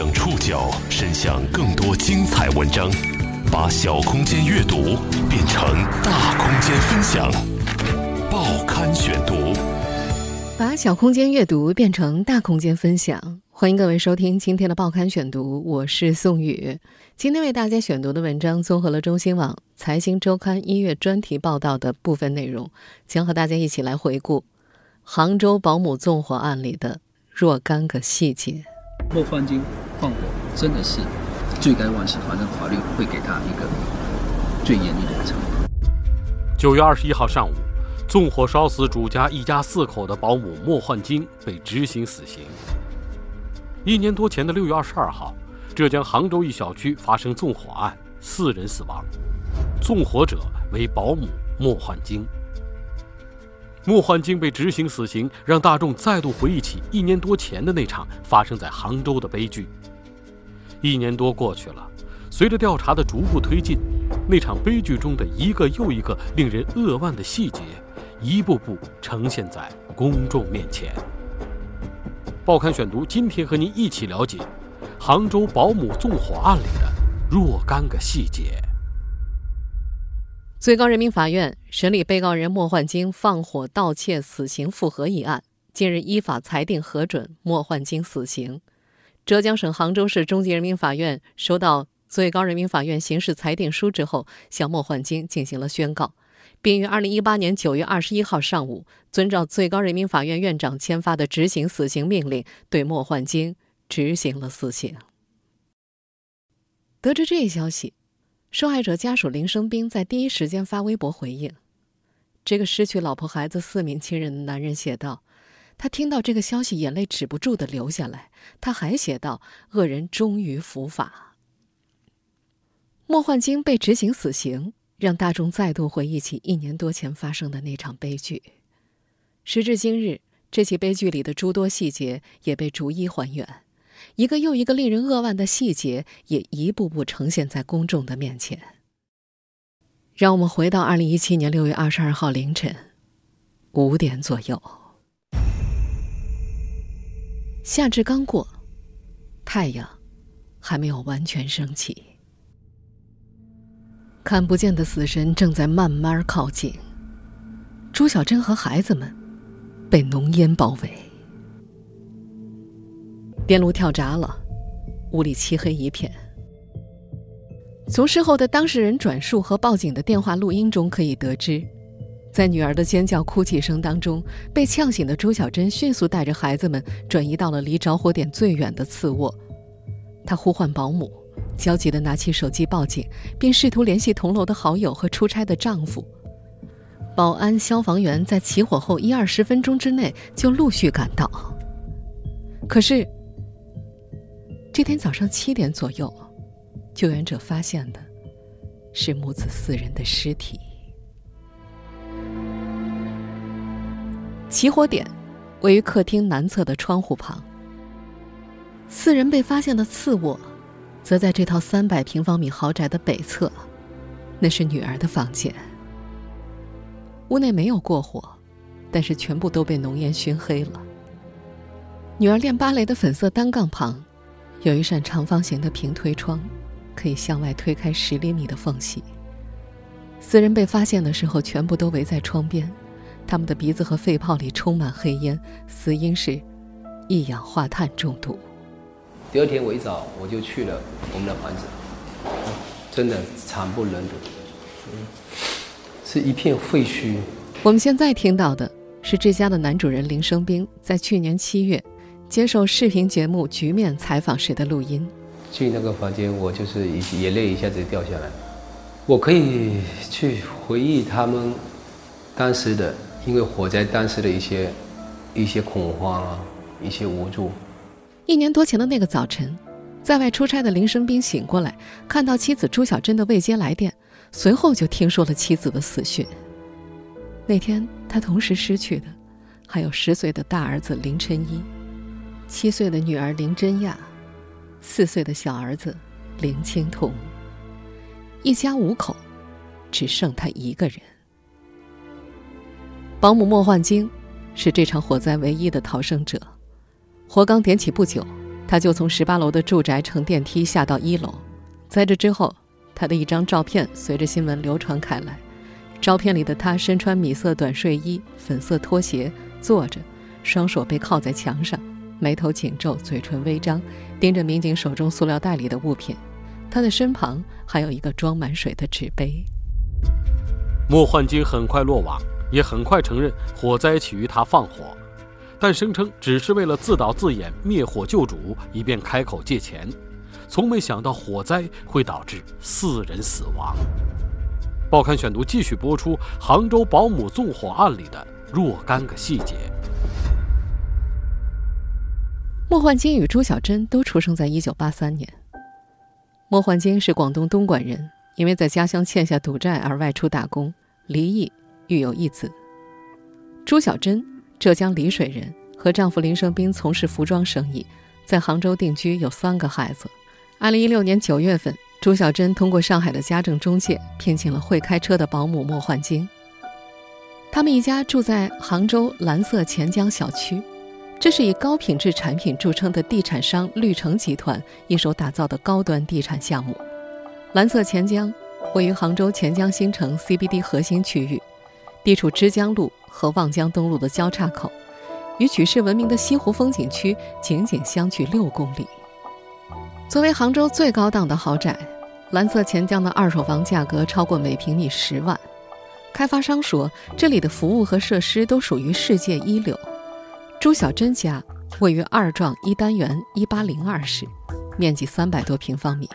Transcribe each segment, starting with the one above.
将触角伸向更多精彩文章，把小空间阅读变成大空间分享。报刊选读，把小空间阅读变成大空间分享。欢迎各位收听今天的报刊选读，我是宋宇。今天为大家选读的文章综合了中新网、财经周刊一月专题报道的部分内容，将和大家一起来回顾杭州保姆纵火案里的若干个细节。莫焕晶放火真的是罪该万死，反正法律会给他一个最严厉的惩罚。九月二十一号上午，纵火烧死主家一家四口的保姆莫焕晶被执行死刑。一年多前的六月二十二号，浙江杭州一小区发生纵火案，四人死亡，纵火者为保姆莫焕晶。莫焕晶被执行死刑，让大众再度回忆起一年多前的那场发生在杭州的悲剧。一年多过去了，随着调查的逐步推进，那场悲剧中的一个又一个令人扼腕的细节，一步步呈现在公众面前。报刊选读，今天和您一起了解杭州保姆纵火案里的若干个细节。最高人民法院审理被告人莫焕晶放火盗窃死刑复核一案，近日依法裁定核准莫焕晶死刑。浙江省杭州市中级人民法院收到最高人民法院刑事裁定书之后，向莫焕晶进行了宣告。并于二零一八年九月二十一号上午，遵照最高人民法院院长签发的执行死刑命令，对莫焕晶执行了死刑。得知这一消息，受害者家属林生斌在第一时间发微博回应。这个失去老婆孩子四名亲人的男人写道：“他听到这个消息，眼泪止不住的流下来。”他还写道：“恶人终于伏法。”莫焕晶被执行死刑。让大众再度回忆起一年多前发生的那场悲剧。时至今日，这起悲剧里的诸多细节也被逐一还原，一个又一个令人扼腕的细节也一步步呈现在公众的面前。让我们回到二零一七年六月二十二号凌晨五点左右，夏至刚过，太阳还没有完全升起。看不见的死神正在慢慢靠近。朱小珍和孩子们被浓烟包围，电路跳闸了，屋里漆黑一片。从事后的当事人转述和报警的电话录音中可以得知，在女儿的尖叫哭泣声当中，被呛醒的朱小珍迅速带着孩子们转移到了离着火点最远的次卧，她呼唤保姆。焦急地拿起手机报警，并试图联系同楼的好友和出差的丈夫。保安、消防员在起火后一二十分钟之内就陆续赶到。可是，这天早上七点左右，救援者发现的是母子四人的尸体。起火点位于客厅南侧的窗户旁。四人被发现的次卧。则在这套三百平方米豪宅的北侧，那是女儿的房间。屋内没有过火，但是全部都被浓烟熏黑了。女儿练芭蕾的粉色单杠旁，有一扇长方形的平推窗，可以向外推开十厘米的缝隙。四人被发现的时候，全部都围在窗边，他们的鼻子和肺泡里充满黑烟，死因是一氧化碳中毒。第二天我一早我就去了我们的房子，真的惨不忍睹，是一片废墟。我们现在听到的是这家的男主人林生斌在去年七月接受视频节目《局面》采访时的录音。去那个房间，我就是一眼泪一下子掉下来。我可以去回忆他们当时的，因为火灾当时的一些一些恐慌啊，一些无助。一年多前的那个早晨，在外出差的林生斌醒过来，看到妻子朱小珍的未接来电，随后就听说了妻子的死讯。那天他同时失去的，还有十岁的大儿子林晨一，七岁的女儿林真亚，四岁的小儿子林青桐。一家五口，只剩他一个人。保姆莫焕晶，是这场火灾唯一的逃生者。火刚点起不久，他就从十八楼的住宅乘电梯下到一楼。在这之后，他的一张照片随着新闻流传开来。照片里的他身穿米色短睡衣、粉色拖鞋，坐着，双手背靠在墙上，眉头紧皱，嘴唇微张，盯着民警手中塑料袋里的物品。他的身旁还有一个装满水的纸杯。莫焕晶很快落网，也很快承认火灾起于他放火，但声称只是为了自导自演灭火救主，以便开口借钱，从没想到火灾会导致四人死亡。报刊选读继续播出杭州保姆纵火案里的若干个细节。莫焕晶与朱小珍都出生在一九八三年。莫焕晶是广东东莞人，因为在家乡欠下赌债而外出打工，离异，育有一子。朱小珍，浙江丽水人，和丈夫林生斌从事服装生意，在杭州定居，有三个孩子。二零一六年九月份。朱小珍通过上海的家政中介聘请了会开车的保姆莫焕晶。他们一家住在杭州蓝色钱江小区，这是以高品质产品著称的地产商绿城集团一手打造的高端地产项目。蓝色钱江位于杭州钱江新城 CBD 核心区域，地处枝江路和望江东路的交叉口，与举世闻名的西湖风景区仅仅相距六公里。作为杭州最高档的豪宅，蓝色钱江的二手房价格超过每平米十万。开发商说，这里的服务和设施都属于世界一流。朱小珍家位于二幢一单元一八零二室，面积三百多平方米，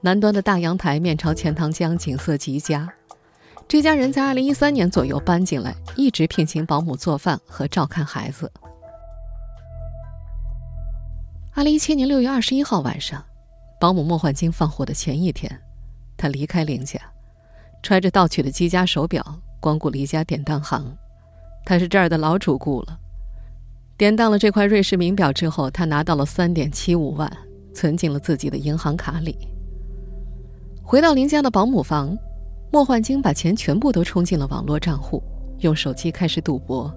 南端的大阳台面朝钱塘江，景色极佳。这家人在二零一三年左右搬进来，一直聘请保姆做饭和照看孩子。二零一七年六月二十一号晚上，保姆莫焕晶放火的前一天，他离开林家，揣着盗取的积家手表，光顾了一家典当行。他是这儿的老主顾了。典当了这块瑞士名表之后，他拿到了三点七五万，存进了自己的银行卡里。回到林家的保姆房，莫焕晶把钱全部都充进了网络账户，用手机开始赌博。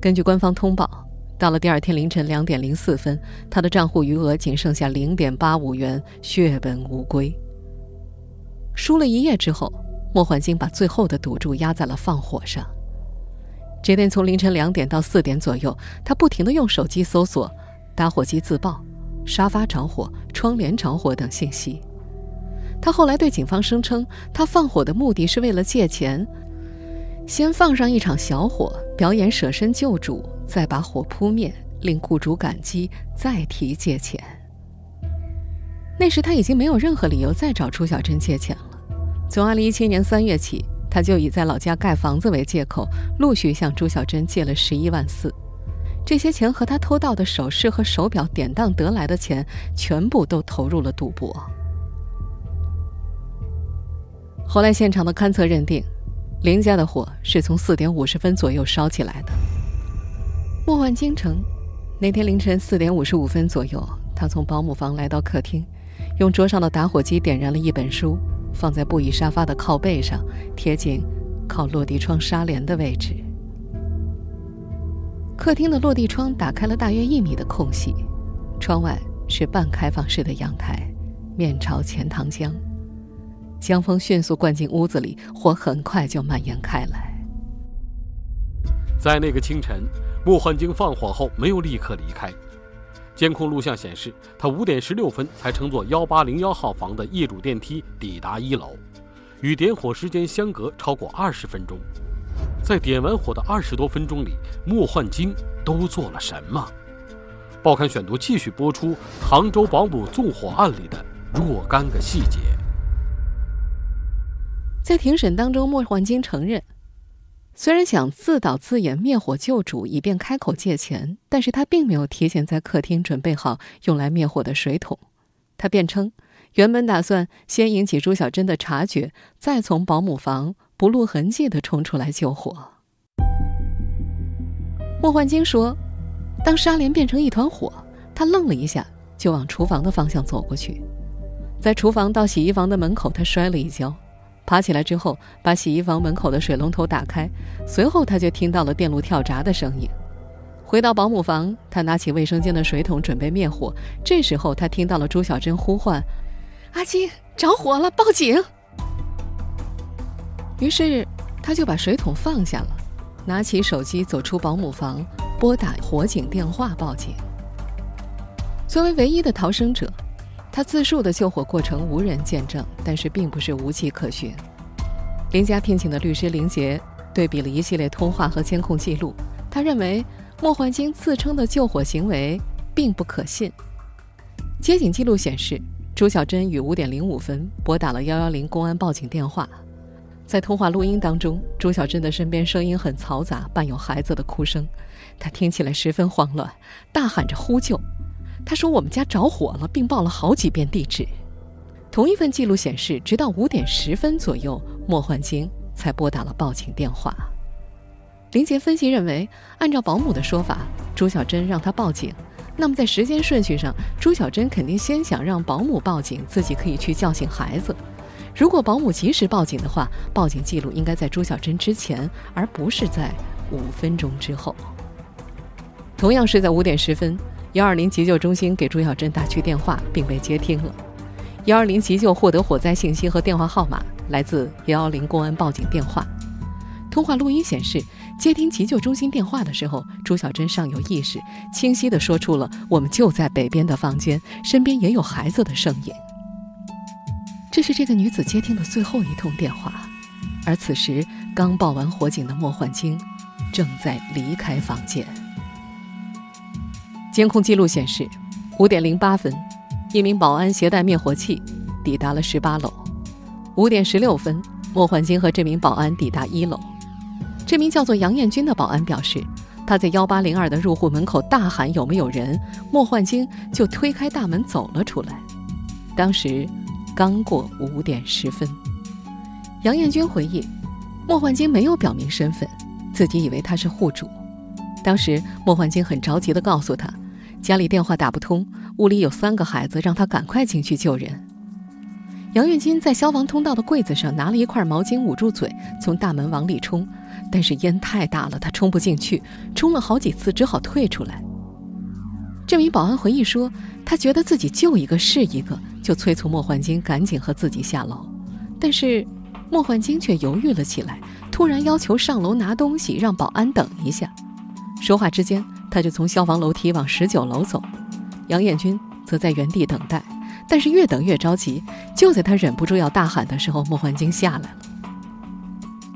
根据官方通报。到了第二天凌晨两点零四分，他的账户余额仅剩下零点八五元，血本无归。输了一夜之后，莫焕晶把最后的赌注压在了放火上。这天从凌晨两点到四点左右，他不停地用手机搜索“打火机自爆”“沙发着火”“窗帘着火”等信息。他后来对警方声称，他放火的目的是为了借钱。先放上一场小火，表演舍身救主，再把火扑灭，令雇主感激，再提借钱。那时他已经没有任何理由再找朱小珍借钱了。从2017年3月起，他就以在老家盖房子为借口，陆续向朱小珍借了11万四。这些钱和他偷盗的首饰和手表典当得来的钱，全部都投入了赌博。后来现场的勘测认定。林家的火是从四点五十分左右烧起来的。莫焕晶称，那天凌晨四点五十五分左右，他从保姆房来到客厅，用桌上的打火机点燃了一本书，放在布艺沙发的靠背上，贴近靠落地窗纱帘的位置。客厅的落地窗打开了大约一米的空隙，窗外是半开放式的阳台，面朝钱塘江。江风迅速灌进屋子里，火很快就蔓延开来。在那个清晨，莫焕晶放火后没有立刻离开。监控录像显示，他五点十六分才乘坐幺八零幺号房的业主电梯抵达一楼，与点火时间相隔超过二十分钟。在点完火的二十多分钟里，莫焕晶都做了什么？报刊选读继续播出杭州保姆纵火案里的若干个细节。在庭审当中，莫焕晶承认，虽然想自导自演灭火救主，以便开口借钱，但是他并没有提前在客厅准备好用来灭火的水桶。他辩称，原本打算先引起朱小珍的察觉，再从保姆房不露痕迹地冲出来救火。莫焕晶说，当纱帘变成一团火，他愣了一下，就往厨房的方向走过去，在厨房到洗衣房的门口，他摔了一跤。爬起来之后，把洗衣房门口的水龙头打开，随后他就听到了电路跳闸的声音。回到保姆房，他拿起卫生间的水桶准备灭火。这时候，他听到了朱小珍呼唤：“阿金，着火了，报警！”于是，他就把水桶放下了，拿起手机走出保姆房，拨打火警电话报警。作为唯一的逃生者，他自述的救火过程无人见证，但是并不是无迹可寻。林家聘请的律师林杰对比了一系列通话和监控记录，他认为。莫焕晶自称的救火行为并不可信。接警记录显示，朱小珍于五点零五分拨打了幺幺零公安报警电话。在通话录音当中，朱小珍的身边声音很嘈杂，伴有孩子的哭声，她听起来十分慌乱，大喊着呼救。他说：“我们家着火了，并报了好几遍地址。”同一份记录显示，直到五点十分左右，莫焕晶才拨打了报警电话。林杰分析认为，按照保姆的说法，朱小珍让他报警，那么在时间顺序上，朱小珍肯定先想让保姆报警，自己可以去叫醒孩子。如果保姆及时报警的话，报警记录应该在朱小珍之前，而不是在五分钟之后。同样是在五点十分，幺二零急救中心给朱小珍打去电话，并被接听了。幺二零急救获得火灾信息和电话号码来自幺幺零公安报警电话。通话录音显示。接听急救中心电话的时候，朱小珍尚有意识，清晰地说出了“我们就在北边的房间，身边也有孩子”的声音。这是这个女子接听的最后一通电话，而此时刚报完火警的莫焕晶正在离开房间。监控记录显示，五点零八分，一名保安携带灭火器抵达了十八楼；五点十六分，莫焕晶和这名保安抵达一楼。这名叫做杨艳军的保安表示，他在幺八零二的入户门口大喊“有没有人”，莫焕晶就推开大门走了出来。当时刚过五点十分。杨艳军回忆，莫焕晶没有表明身份，自己以为他是户主。当时莫焕晶很着急地告诉他，家里电话打不通，屋里有三个孩子，让他赶快进去救人。杨运金在消防通道的柜子上拿了一块毛巾捂住嘴，从大门往里冲。但是烟太大了，他冲不进去，冲了好几次，只好退出来。这名保安回忆说，他觉得自己救一个是一个，就催促莫焕晶赶紧和自己下楼。但是莫焕晶却犹豫了起来，突然要求上楼拿东西，让保安等一下。说话之间，他就从消防楼梯往十九楼走，杨艳军则在原地等待。但是越等越着急，就在他忍不住要大喊的时候，莫焕晶下来了。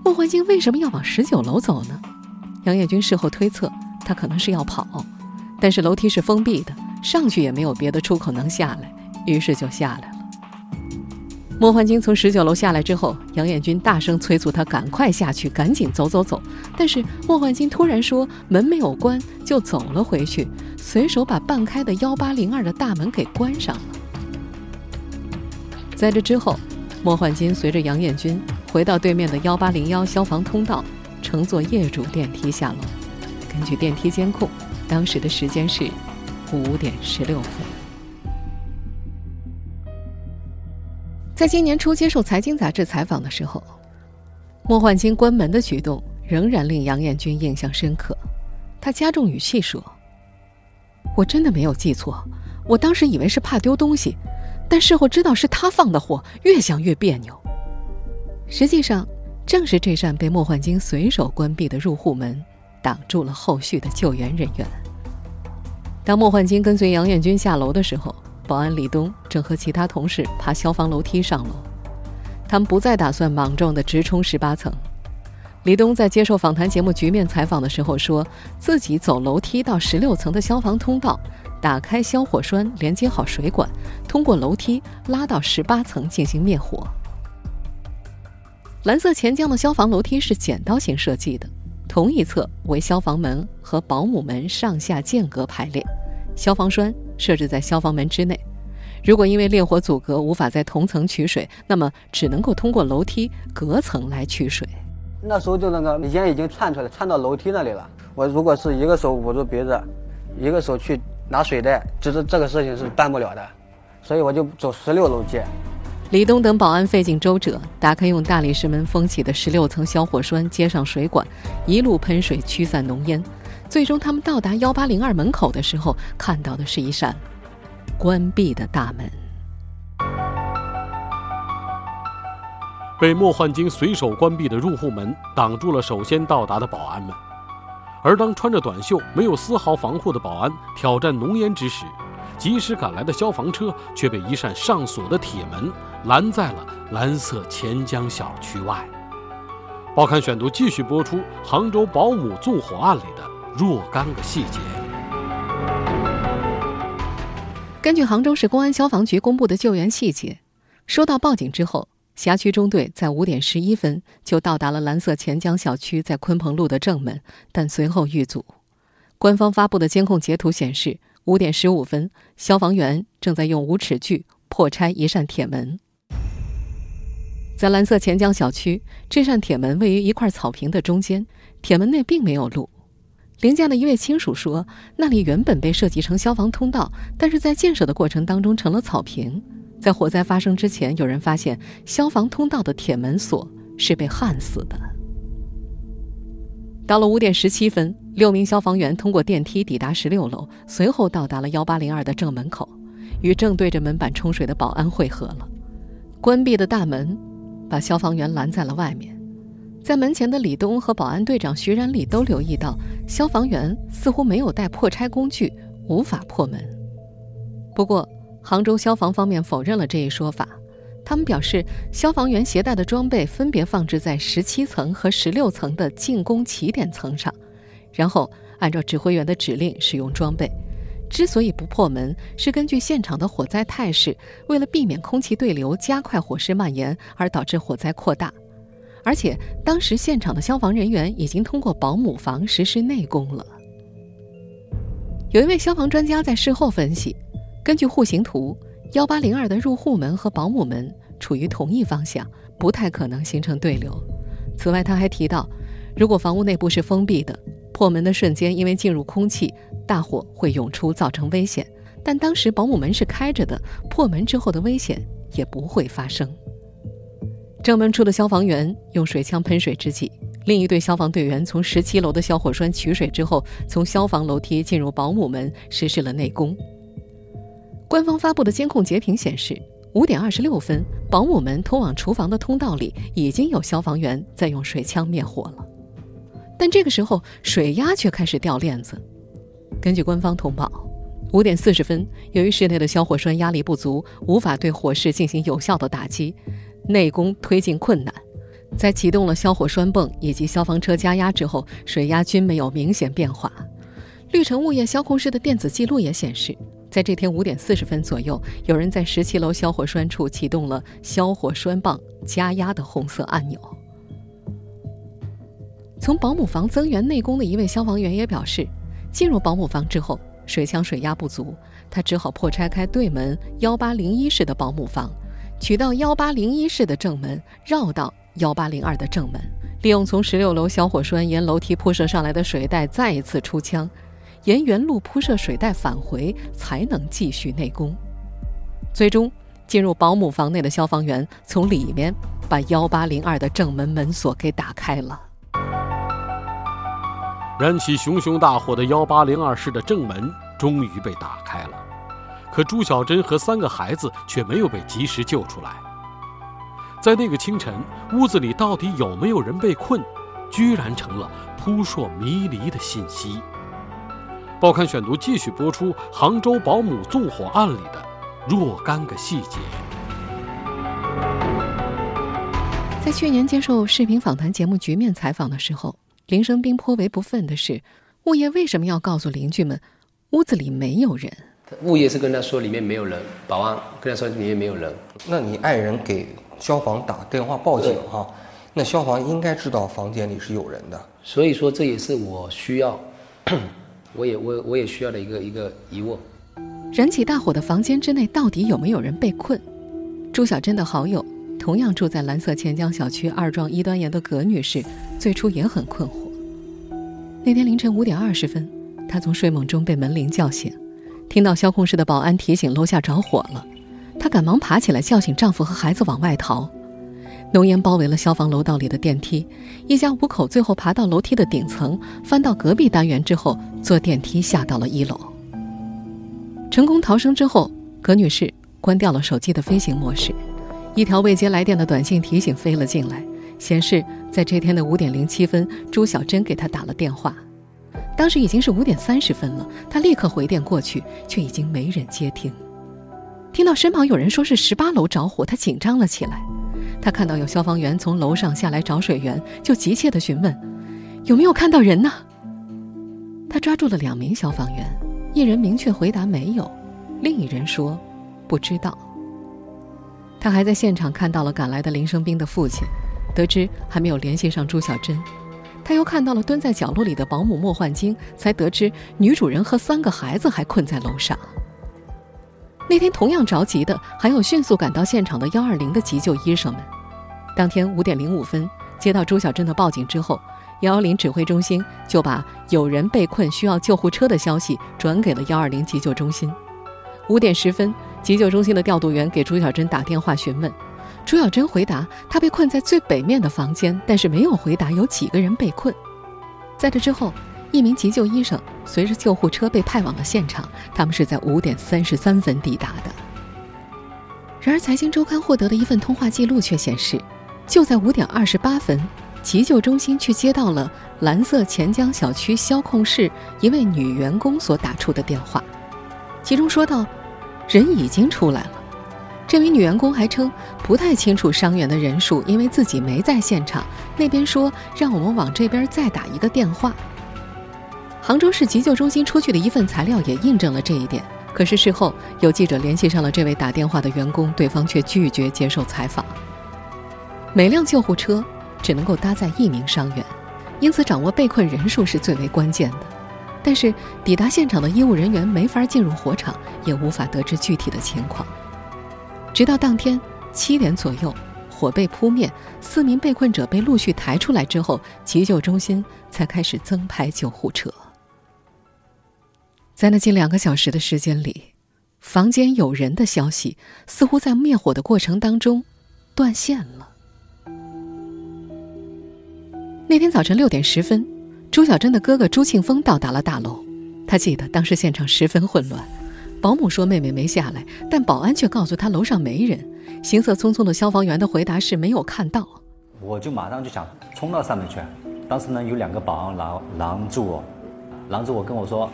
莫焕晶为什么要往十九楼走呢？杨艳军事后推测，他可能是要跑，但是楼梯是封闭的，上去也没有别的出口能下来，于是就下来了。莫焕晶从十九楼下来之后，杨艳军大声催促他赶快下去，赶紧走走走。但是莫焕晶突然说门没有关，就走了回去，随手把半开的幺八零二的大门给关上了。在这之后，莫焕晶随着杨艳军。回到对面的幺八零幺消防通道，乘坐业主电梯下楼。根据电梯监控，当时的时间是五点十六分。在今年初接受《财经》杂志采访的时候，莫焕晶关门的举动仍然令杨艳军印象深刻。他加重语气说：“我真的没有记错，我当时以为是怕丢东西，但事后知道是他放的火，越想越别扭。”实际上，正是这扇被莫焕晶随手关闭的入户门，挡住了后续的救援人员。当莫焕晶跟随杨艳军下楼的时候，保安李东正和其他同事爬消防楼梯上楼。他们不再打算莽撞地直冲十八层。李东在接受访谈节目《局面》采访的时候说，自己走楼梯到十六层的消防通道，打开消火栓，连接好水管，通过楼梯拉到十八层进行灭火。蓝色钱江的消防楼梯是剪刀型设计的，同一侧为消防门和保姆门上下间隔排列，消防栓设置在消防门之内。如果因为烈火阻隔无法在同层取水，那么只能够通过楼梯隔层来取水。那时候就那个烟已经窜出来，窜到楼梯那里了。我如果是一个手捂住鼻子，一个手去拿水袋，就是这个事情是办不了的，所以我就走十六楼接。李东等保安费尽周折，打开用大理石门封起的十六层消火栓，接上水管，一路喷水驱散浓烟。最终，他们到达幺八零二门口的时候，看到的是一扇关闭的大门。被莫焕晶随手关闭的入户门挡住了首先到达的保安们，而当穿着短袖、没有丝毫防护的保安挑战浓烟之时，及时赶来的消防车却被一扇上锁的铁门拦在了蓝色钱江小区外。报刊选读继续播出杭州保姆纵火案里的若干个细节。根据杭州市公安消防局公布的救援细节，收到报警之后。辖区中队在五点十一分就到达了蓝色钱江小区在鲲鹏路的正门，但随后遇阻。官方发布的监控截图显示，五点十五分，消防员正在用无齿锯破拆一扇铁门。在蓝色钱江小区，这扇铁门位于一块草坪的中间，铁门内并没有路。林家的一位亲属说，那里原本被设计成消防通道，但是在建设的过程当中成了草坪。在火灾发生之前，有人发现消防通道的铁门锁是被焊死的。到了五点十七分，六名消防员通过电梯抵达十六楼，随后到达了幺八零二的正门口，与正对着门板冲水的保安会合了。关闭的大门把消防员拦在了外面。在门前的李东和保安队长徐然礼都留意到，消防员似乎没有带破拆工具，无法破门。不过，杭州消防方面否认了这一说法，他们表示，消防员携带的装备分别放置在十七层和十六层的进攻起点层上，然后按照指挥员的指令使用装备。之所以不破门，是根据现场的火灾态势，为了避免空气对流加快火势蔓延而导致火灾扩大。而且当时现场的消防人员已经通过保姆房实施内攻了。有一位消防专家在事后分析。根据户型图，幺八零二的入户门和保姆门处于同一方向，不太可能形成对流。此外，他还提到，如果房屋内部是封闭的，破门的瞬间因为进入空气，大火会涌出，造成危险。但当时保姆门是开着的，破门之后的危险也不会发生。正门处的消防员用水枪喷水之际，另一队消防队员从十七楼的消火栓取水之后，从消防楼梯进入保姆门实施了内攻。官方发布的监控截屏显示，五点二十六分，保姆门通往厨房的通道里已经有消防员在用水枪灭火了。但这个时候，水压却开始掉链子。根据官方通报，五点四十分，由于室内的消火栓压力不足，无法对火势进行有效的打击，内功推进困难。在启动了消火栓泵以及消防车加压之后，水压均没有明显变化。绿城物业消控室的电子记录也显示。在这天五点四十分左右，有人在十七楼消火栓处启动了消火栓泵加压的红色按钮。从保姆房增援内功的一位消防员也表示，进入保姆房之后，水枪水压不足，他只好破拆开对门幺八零一室的保姆房，取到幺八零一室的正门，绕到幺八零二的正门，利用从十六楼消火栓沿楼梯铺设上来的水带，再一次出枪。沿原路铺设水带返回，才能继续内攻。最终，进入保姆房内的消防员从里面把幺八零二的正门门锁给打开了。燃起熊熊大火的幺八零二室的正门终于被打开了，可朱小珍和三个孩子却没有被及时救出来。在那个清晨，屋子里到底有没有人被困，居然成了扑朔迷离的信息。报刊选读继续播出杭州保姆纵火案里的若干个细节。在去年接受视频访谈节目《局面》采访的时候，林生斌颇为不忿的是，物业为什么要告诉邻居们屋子里没有人？物业是跟他说里面没有人，保安跟他说里面没有人。那你爱人给消防打电话报警哈？那消防应该知道房间里是有人的。所以说这也是我需要。我也我我也需要的一个一个疑问：燃起大火的房间之内到底有没有人被困？朱小珍的好友，同样住在蓝色钱江小区二幢一端沿的葛女士，最初也很困惑。那天凌晨五点二十分，她从睡梦中被门铃叫醒，听到消控室的保安提醒楼下着火了，她赶忙爬起来叫醒丈夫和孩子往外逃。浓烟包围了消防楼道里的电梯，一家五口最后爬到楼梯的顶层，翻到隔壁单元之后，坐电梯下到了一楼。成功逃生之后，葛女士关掉了手机的飞行模式，一条未接来电的短信提醒飞了进来，显示在这天的五点零七分，朱小珍给她打了电话。当时已经是五点三十分了，他立刻回电过去，却已经没人接听。听到身旁有人说是十八楼着火，他紧张了起来。他看到有消防员从楼上下来找水源，就急切地询问：“有没有看到人呢？”他抓住了两名消防员，一人明确回答没有，另一人说不知道。他还在现场看到了赶来的林生斌的父亲，得知还没有联系上朱小珍。他又看到了蹲在角落里的保姆莫焕晶，才得知女主人和三个孩子还困在楼上。那天同样着急的还有迅速赶到现场的幺二零的急救医生们。当天五点零五分接到朱小珍的报警之后，幺幺零指挥中心就把有人被困需要救护车的消息转给了幺二零急救中心。五点十分，急救中心的调度员给朱小珍打电话询问，朱小珍回答她被困在最北面的房间，但是没有回答有几个人被困。在这之后。一名急救医生随着救护车被派往了现场，他们是在五点三十三分抵达的。然而，《财经周刊》获得的一份通话记录却显示，就在五点二十八分，急救中心却接到了蓝色钱江小区消控室一位女员工所打出的电话，其中说到，人已经出来了。这名女员工还称不太清楚伤员的人数，因为自己没在现场。那边说让我们往这边再打一个电话。杭州市急救中心出具的一份材料也印证了这一点。可是事后有记者联系上了这位打电话的员工，对方却拒绝接受采访。每辆救护车只能够搭载一名伤员，因此掌握被困人数是最为关键的。但是抵达现场的医务人员没法进入火场，也无法得知具体的情况。直到当天七点左右，火被扑灭，四名被困者被陆续抬出来之后，急救中心才开始增派救护车。在那近两个小时的时间里，房间有人的消息似乎在灭火的过程当中断线了。那天早晨六点十分，朱小珍的哥哥朱庆峰到达了大楼。他记得当时现场十分混乱，保姆说妹妹没下来，但保安却告诉他楼上没人。行色匆匆的消防员的回答是没有看到。我就马上就想冲到上面去，当时呢有两个保安拦拦住我，拦住我跟我说。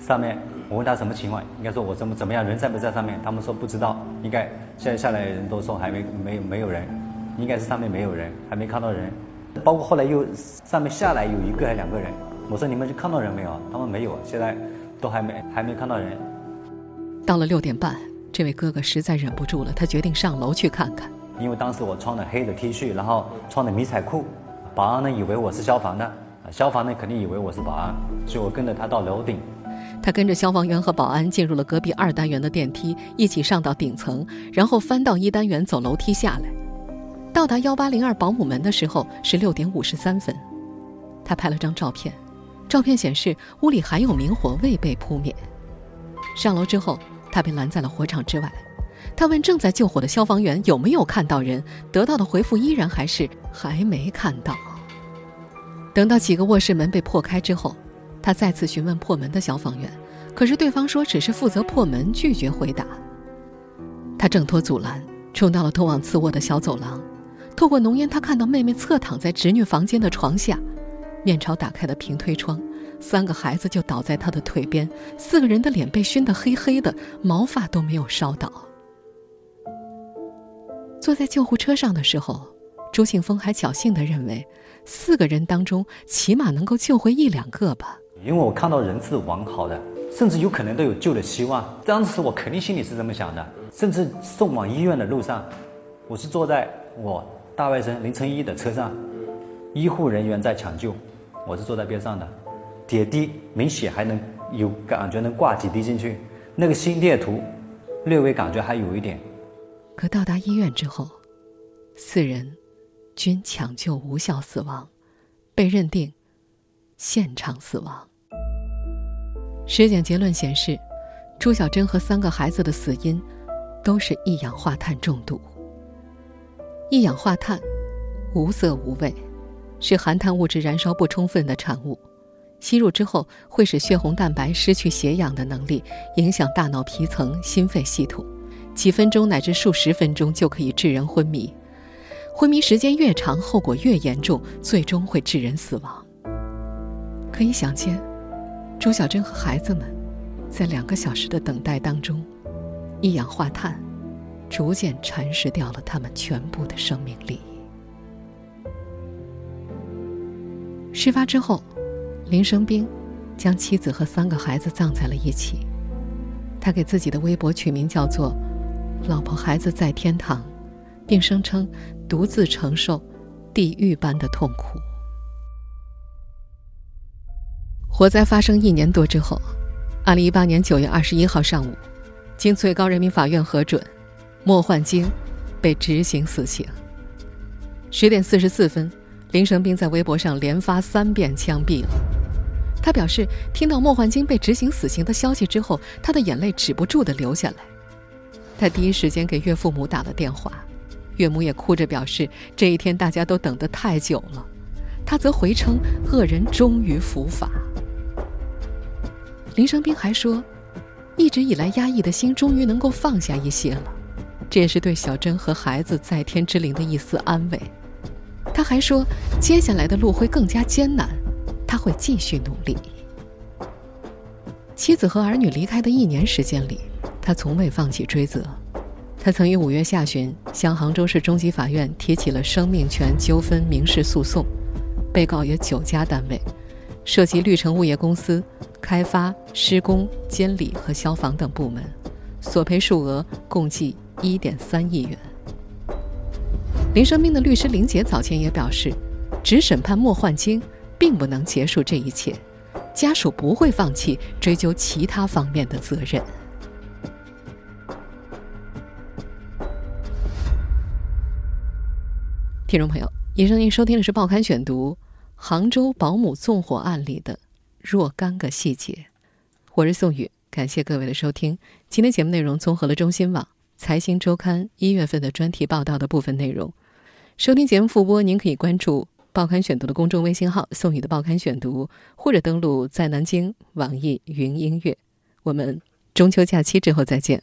上面，我问他什么情况，应该说我怎么怎么样，人在不在上面？他们说不知道，应该现在下来人都说还没没没有人，应该是上面没有人，还没看到人。包括后来又上面下来有一个还两个人，我说你们就看到人没有？他们没有，现在都还没还没看到人。到了六点半，这位哥哥实在忍不住了，他决定上楼去看看。因为当时我穿的黑的 T 恤，然后穿的迷彩裤，保安呢以为我是消防的，消防呢肯定以为我是保安，所以我跟着他到楼顶。他跟着消防员和保安进入了隔壁二单元的电梯，一起上到顶层，然后翻到一单元走楼梯下来。到达幺八零二保姆门的时候是六点五十三分。他拍了张照片，照片显示屋里还有明火未被扑灭。上楼之后，他被拦在了火场之外。他问正在救火的消防员有没有看到人，得到的回复依然还是还没看到。等到几个卧室门被破开之后。他再次询问破门的消防员，可是对方说只是负责破门，拒绝回答。他挣脱阻拦，冲到了通往次卧的小走廊。透过浓烟，他看到妹妹侧躺在侄女房间的床下，面朝打开的平推窗，三个孩子就倒在他的腿边，四个人的脸被熏得黑黑的，毛发都没有烧到。坐在救护车上的时候，朱庆峰还侥幸地认为，四个人当中起码能够救回一两个吧。因为我看到人是完好的，甚至有可能都有救的希望。当时我肯定心里是这么想的。甚至送往医院的路上，我是坐在我大外甥林成一的车上，医护人员在抢救，我是坐在边上的。点滴明显还能有感觉，能挂几滴进去。那个心电图，略微感觉还有一点。可到达医院之后，四人均抢救无效死亡，被认定现场死亡。尸检结论显示，朱小珍和三个孩子的死因都是一氧化碳中毒。一氧化碳无色无味，是含碳物质燃烧不充分的产物。吸入之后会使血红蛋白失去携氧的能力，影响大脑皮层、心肺系统，几分钟乃至数十分钟就可以致人昏迷。昏迷时间越长，后果越严重，最终会致人死亡。可以想见，朱小珍和孩子们在两个小时的等待当中，一氧化碳逐渐蚕食掉了他们全部的生命力。事发之后。林生斌将妻子和三个孩子葬在了一起。他给自己的微博取名叫做“老婆孩子在天堂”，并声称独自承受地狱般的痛苦。火灾发生一年多之后，二零一八年九月二十一号上午，经最高人民法院核准，莫焕晶被执行死刑。十点四十四分，林生斌在微博上连发三遍枪毙了。他表示，听到莫焕晶被执行死刑的消息之后，他的眼泪止不住的流下来。他第一时间给岳父母打了电话，岳母也哭着表示，这一天大家都等得太久了。他则回称，恶人终于伏法。林生斌还说，一直以来压抑的心终于能够放下一些了，这也是对小珍和孩子在天之灵的一丝安慰。他还说，接下来的路会更加艰难。他会继续努力。妻子和儿女离开的一年时间里，他从未放弃追责。他曾于五月下旬向杭州市中级法院提起了生命权纠纷民事诉讼，被告有九家单位，涉及绿城物业公司、开发、施工、监理和消防等部门，索赔数额共计一点三亿元。林生斌的律师林杰早前也表示，只审判莫焕晶。并不能结束这一切，家属不会放弃追究其他方面的责任。听众朋友，以上您收听的是《报刊选读》杭州保姆纵火案里的若干个细节，我是宋宇，感谢各位的收听。今天节目内容综合了中新网、财新周刊一月份的专题报道的部分内容。收听节目复播，您可以关注。报刊选读的公众微信号“宋宇的报刊选读”，或者登录在南京网易云音乐。我们中秋假期之后再见。